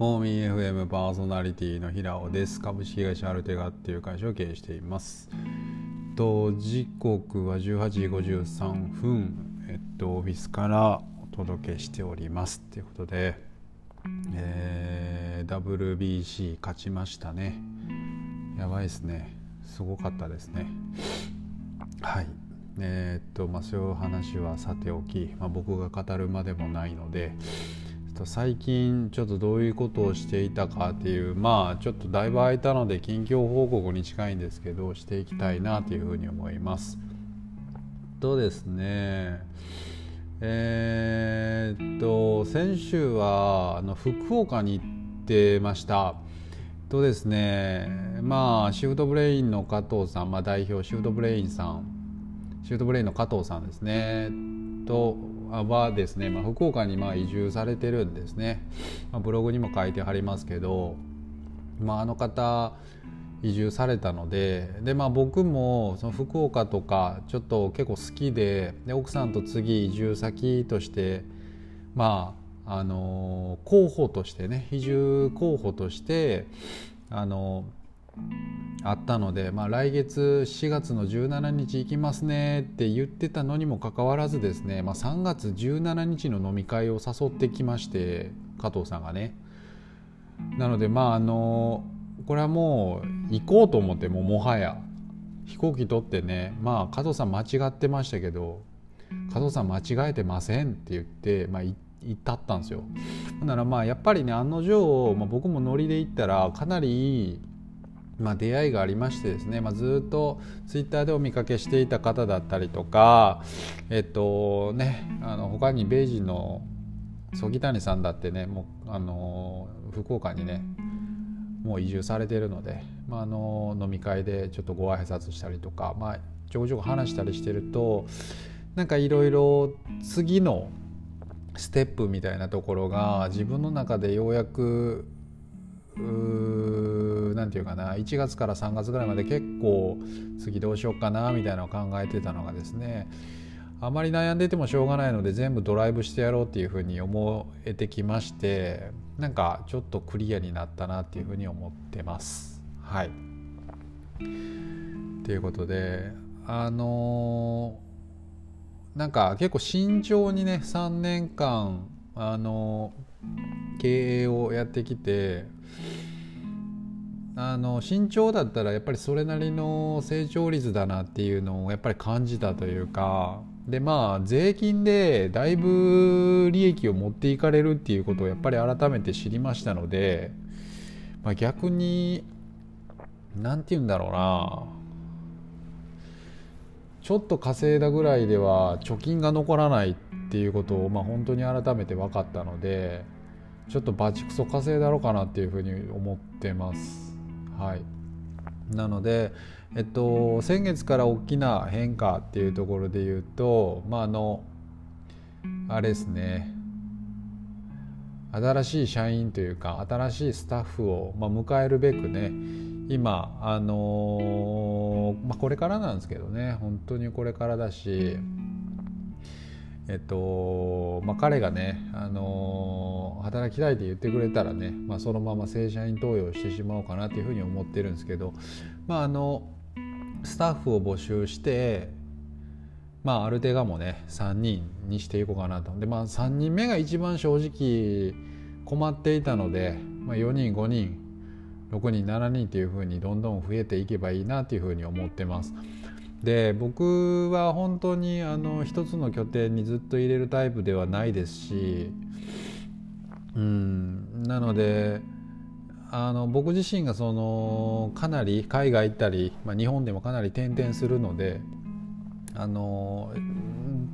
フォーミー FM パーソナリティの平尾です。株式会社アルテガっていう会社を経営しています。と時刻は18時53分。えっとオフィスからお届けしておりますということで、えー、WBC 勝ちましたね。やばいですね。すごかったですね。はい。えー、っとまあそういう話はさておき、まあ、僕が語るまでもないのでと最近ちょっとどういうことをしていたかっていうまあちょっとだいぶ空いたので近況報告に近いんですけどしていきたいなというふうに思います。とですねえー、っと先週はあの福岡に行ってました。とですねまあシフトブレインの加藤さん、まあ、代表シフトブレインさんシフトブレインの加藤さんですねはですね、まあ、福岡にまあ移住されてるんですね、まあ、ブログにも書いてはりますけど、まあ、あの方移住されたのでで、まあ、僕もその福岡とかちょっと結構好きでで奥さんと次移住先としてまああの候補としてね移住候補としてあのあったので、まあ、来月4月の17日行きますねって言ってたのにもかかわらずですね、まあ、3月17日の飲み会を誘ってきまして加藤さんがねなのでまああのこれはもう行こうと思ってももはや飛行機取ってねまあ加藤さん間違ってましたけど加藤さん間違えてませんって言って、まあ、行ったったんですよ。ならまあやっぱりね案の定、まあ、僕もノリで行ったらかなりまあ、出会いがありましてですね、まあ、ずっとツイッターでお見かけしていた方だったりとかえっとねあの他に米人の曽木谷さんだってねもうあの福岡にねもう移住されてるので、まあ、あの飲み会でちょっとご挨拶したりとか、まあ、ちょこちょこ話したりしてるとなんかいろいろ次のステップみたいなところが自分の中でようやく何て言うかな1月から3月ぐらいまで結構次どうしようかなみたいなのを考えてたのがですねあまり悩んでてもしょうがないので全部ドライブしてやろうっていうふうに思えてきましてなんかちょっとクリアになったなっていうふうに思ってます。はい。ということであのー、なんか結構慎重にね3年間あのー、経営をやってきてあの慎重だったらやっぱりそれなりの成長率だなっていうのをやっぱり感じたというかでまあ税金でだいぶ利益を持っていかれるっていうことをやっぱり改めて知りましたので、まあ、逆に何て言うんだろうな。ちょっと稼いだぐらいでは貯金が残らないっていうことを、まあ、本当に改めて分かったのでちょっとバチクソ稼いだろうかなっていうふうに思ってます。はい、なので、えっと、先月から大きな変化っていうところで言うとまああのあれですね。新しい社員というか新しいスタッフを、まあ、迎えるべくね今あのー、まあ、これからなんですけどね。本当にこれからだしえっとまあ、彼がね、あの働きたいって言ってくれたらね、まあ、そのまま正社員登用してしまおうかなというふうに思ってるんですけど、まあ、あのスタッフを募集して、まあ、ある程度もね3人にしていこうかなとで、まあ、3人目が一番正直困っていたので、まあ、4人5人6人7人というふうにどんどん増えていけばいいなというふうに思ってます。で僕は本当にあの一つの拠点にずっと入れるタイプではないですしうんなのであの僕自身がそのかなり海外行ったり、まあ、日本でもかなり転々するのであの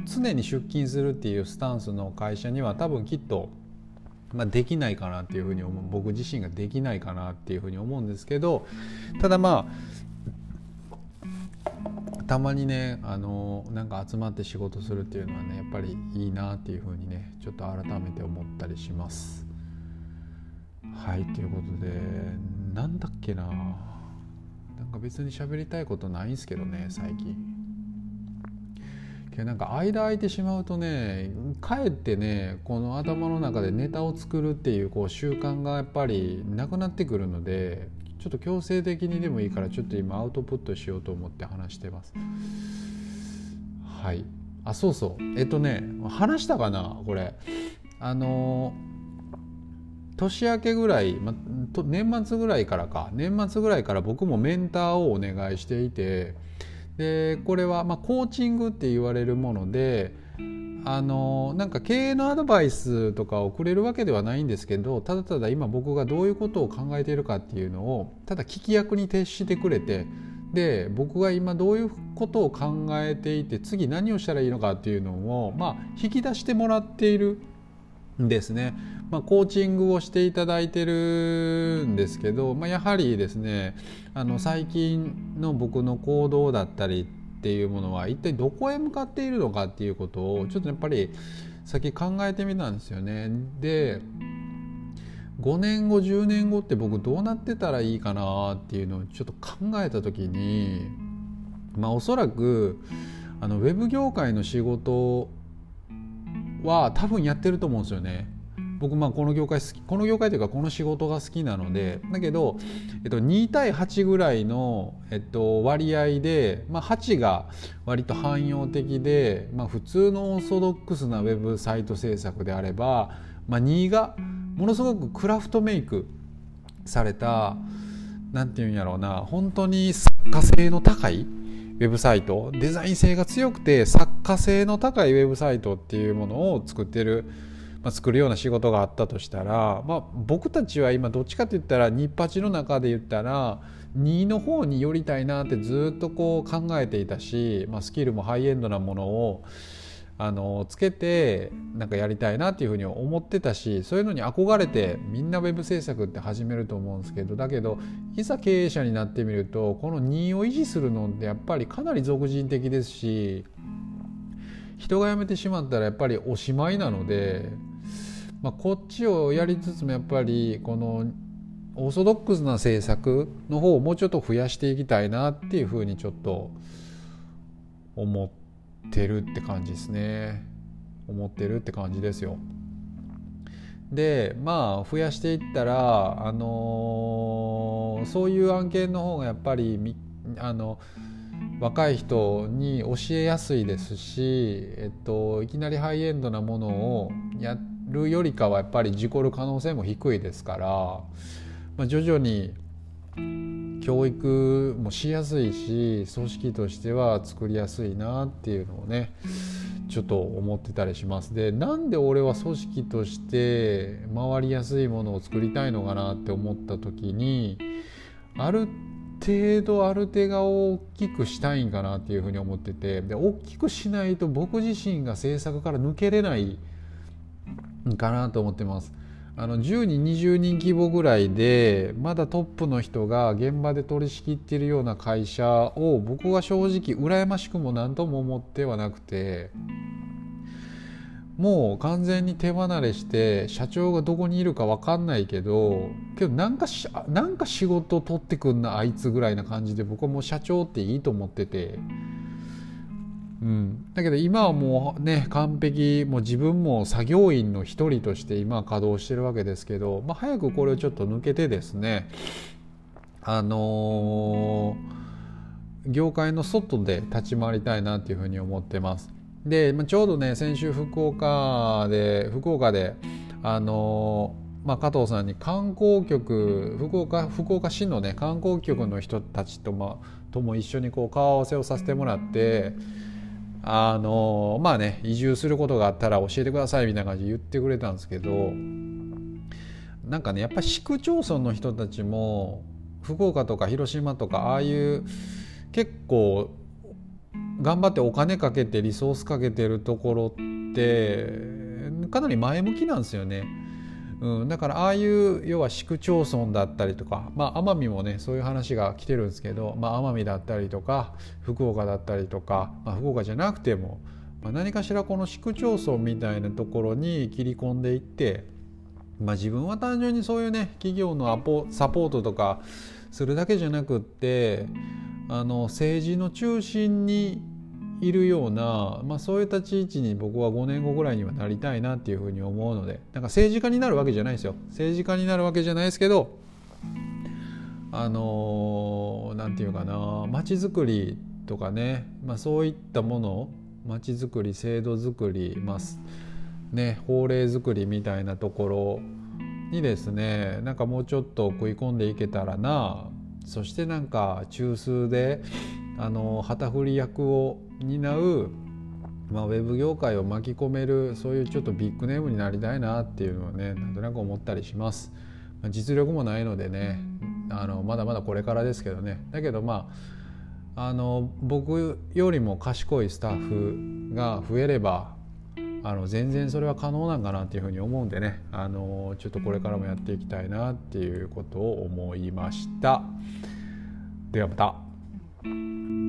常に出勤するっていうスタンスの会社には多分きっと、まあ、できないかなっていうふうに思う僕自身ができないかなっていうふうに思うんですけどただまあたまにねあのなんか集まって仕事するっていうのはねやっぱりいいなっていうふうにねちょっと改めて思ったりします。はいということでなんだっけななんか別に喋りたいことないんすけどね最近け。なんか間空いてしまうとねかえってねこの頭の中でネタを作るっていうこう習慣がやっぱりなくなってくるのでちょっと強制的にでもいいからちょっと今アウトプットしようと思って話してます。はい。あそうそう。えっとね話したかな？これ。あの年明けぐらい、ま、年末ぐらいからか。年末ぐらいから僕もメンターをお願いしていてでこれはまあコーチングって言われるものであのなんか経営のアドバイスとかをくれるわけではないんですけどただただ今僕がどういうことを考えているかっていうのをただ聞き役に徹してくれてで僕が今どういうことを考えていて次何をしたらいいのかっていうのを、まあ、引き出してもらっているんですね。まあ、コーチングをしていただいてるんですけど、まあ、やはりですねあの最近の僕の行動だったりっていうものは一体どこへ向かっているのかっていうことをちょっとやっぱり先考えてみたんですよね。で5年後10年後って僕どうなってたらいいかなっていうのをちょっと考えた時にまあおそらくあのウェブ業界の仕事は多分やってると思うんですよね。僕まあこの業界好きこの業界というかこの仕事が好きなのでだけど、えっと、2対8ぐらいの、えっと、割合で、まあ、8が割と汎用的で、まあ、普通のオーソドックスなウェブサイト制作であれば、まあ、2がものすごくクラフトメイクされた何て言うんやろうな本当に作家性の高いウェブサイトデザイン性が強くて作家性の高いウェブサイトっていうものを作ってる、まあ、作るような仕事があったとしたら、まあ、僕たちは今どっちかって言ったら日八の中で言ったら2の方に寄りたいなってずっとこう考えていたし、まあ、スキルもハイエンドなものをあのつけてなんかやりたいなっていうふうに思ってたしそういうのに憧れてみんなウェブ制作って始めると思うんですけどだけどいざ経営者になってみるとこの2を維持するのってやっぱりかなり俗人的ですし人が辞めてしまったらやっぱりおしまいなので、まあ、こっちをやりつつもやっぱりこのオーソドックスな政策の方をもうちょっと増やしていきたいなっていうふうにちょっと思って。るって感じですね思ってるって感じですよでまあ増やしていったら、あのー、そういう案件の方がやっぱりあの若い人に教えやすいですし、えっと、いきなりハイエンドなものをやってるよりかはやっぱり事故る可能性も低いですから、まあ、徐々に教育もしやすいし組織としては作りやすいなっていうのをねちょっと思ってたりします。でなんで俺は組織として回りやすいものを作りたいのかなって思った時にある程度ある手が大きくしたいんかなっていうふうに思っててで大きくしないと僕自身が制作から抜けれないかなと思ってます。あの10人20人規模ぐらいでまだトップの人が現場で取り仕切ってるような会社を僕は正直羨ましくも何とも思ってはなくてもう完全に手離れして社長がどこにいるか分かんないけどけどなんかしなんか仕事取ってくんなあいつぐらいな感じで僕はもう社長っていいと思ってて。うん、だけど今はもうね完璧もう自分も作業員の一人として今稼働してるわけですけど、まあ、早くこれをちょっと抜けてですねあのー、業界の外で立ち回りたいなっていうふうに思ってます。で、まあ、ちょうどね先週福岡で福岡であのー、まあ、加藤さんに観光局福岡福岡市のね観光局の人たちと,、まあ、とも一緒にこう顔合わせをさせてもらって。あのまあね移住することがあったら教えてくださいみたいな感じで言ってくれたんですけどなんかねやっぱ市区町村の人たちも福岡とか広島とかああいう結構頑張ってお金かけてリソースかけてるところってかなり前向きなんですよね。うん、だからああいう要は市区町村だったりとか、まあ、奄美もねそういう話が来てるんですけど、まあ、奄美だったりとか福岡だったりとか、まあ、福岡じゃなくても、まあ、何かしらこの市区町村みたいなところに切り込んでいって、まあ、自分は単純にそういうね企業のアポサポートとかするだけじゃなくってあの政治の中心にいるような、まあ、そういった立ち位置に僕は5年後ぐらいにはなりたいなっていうふうに思うのでなんか政治家になるわけじゃないですよ。政治家になるわけじゃないですけどあの何て言うかな街づくりとかね、まあ、そういったもの街づくり制度づくり、まあね、法令づくりみたいなところにですねなんかもうちょっと食い込んでいけたらな。そしてなんか中枢であの旗振り役を担う、まあ、ウェブ業界を巻き込めるそういうちょっとビッグネームになりたいなっていうのはねなんとなく思ったりします。実力もないのでねあのまだまだこれからですけどねだけどまああの僕よりも賢いスタッフが増えればあの全然それは可能なんかなっていうふうに思うんでねあのちょっとこれからもやっていきたいなっていうことを思いました。ではまた。thank you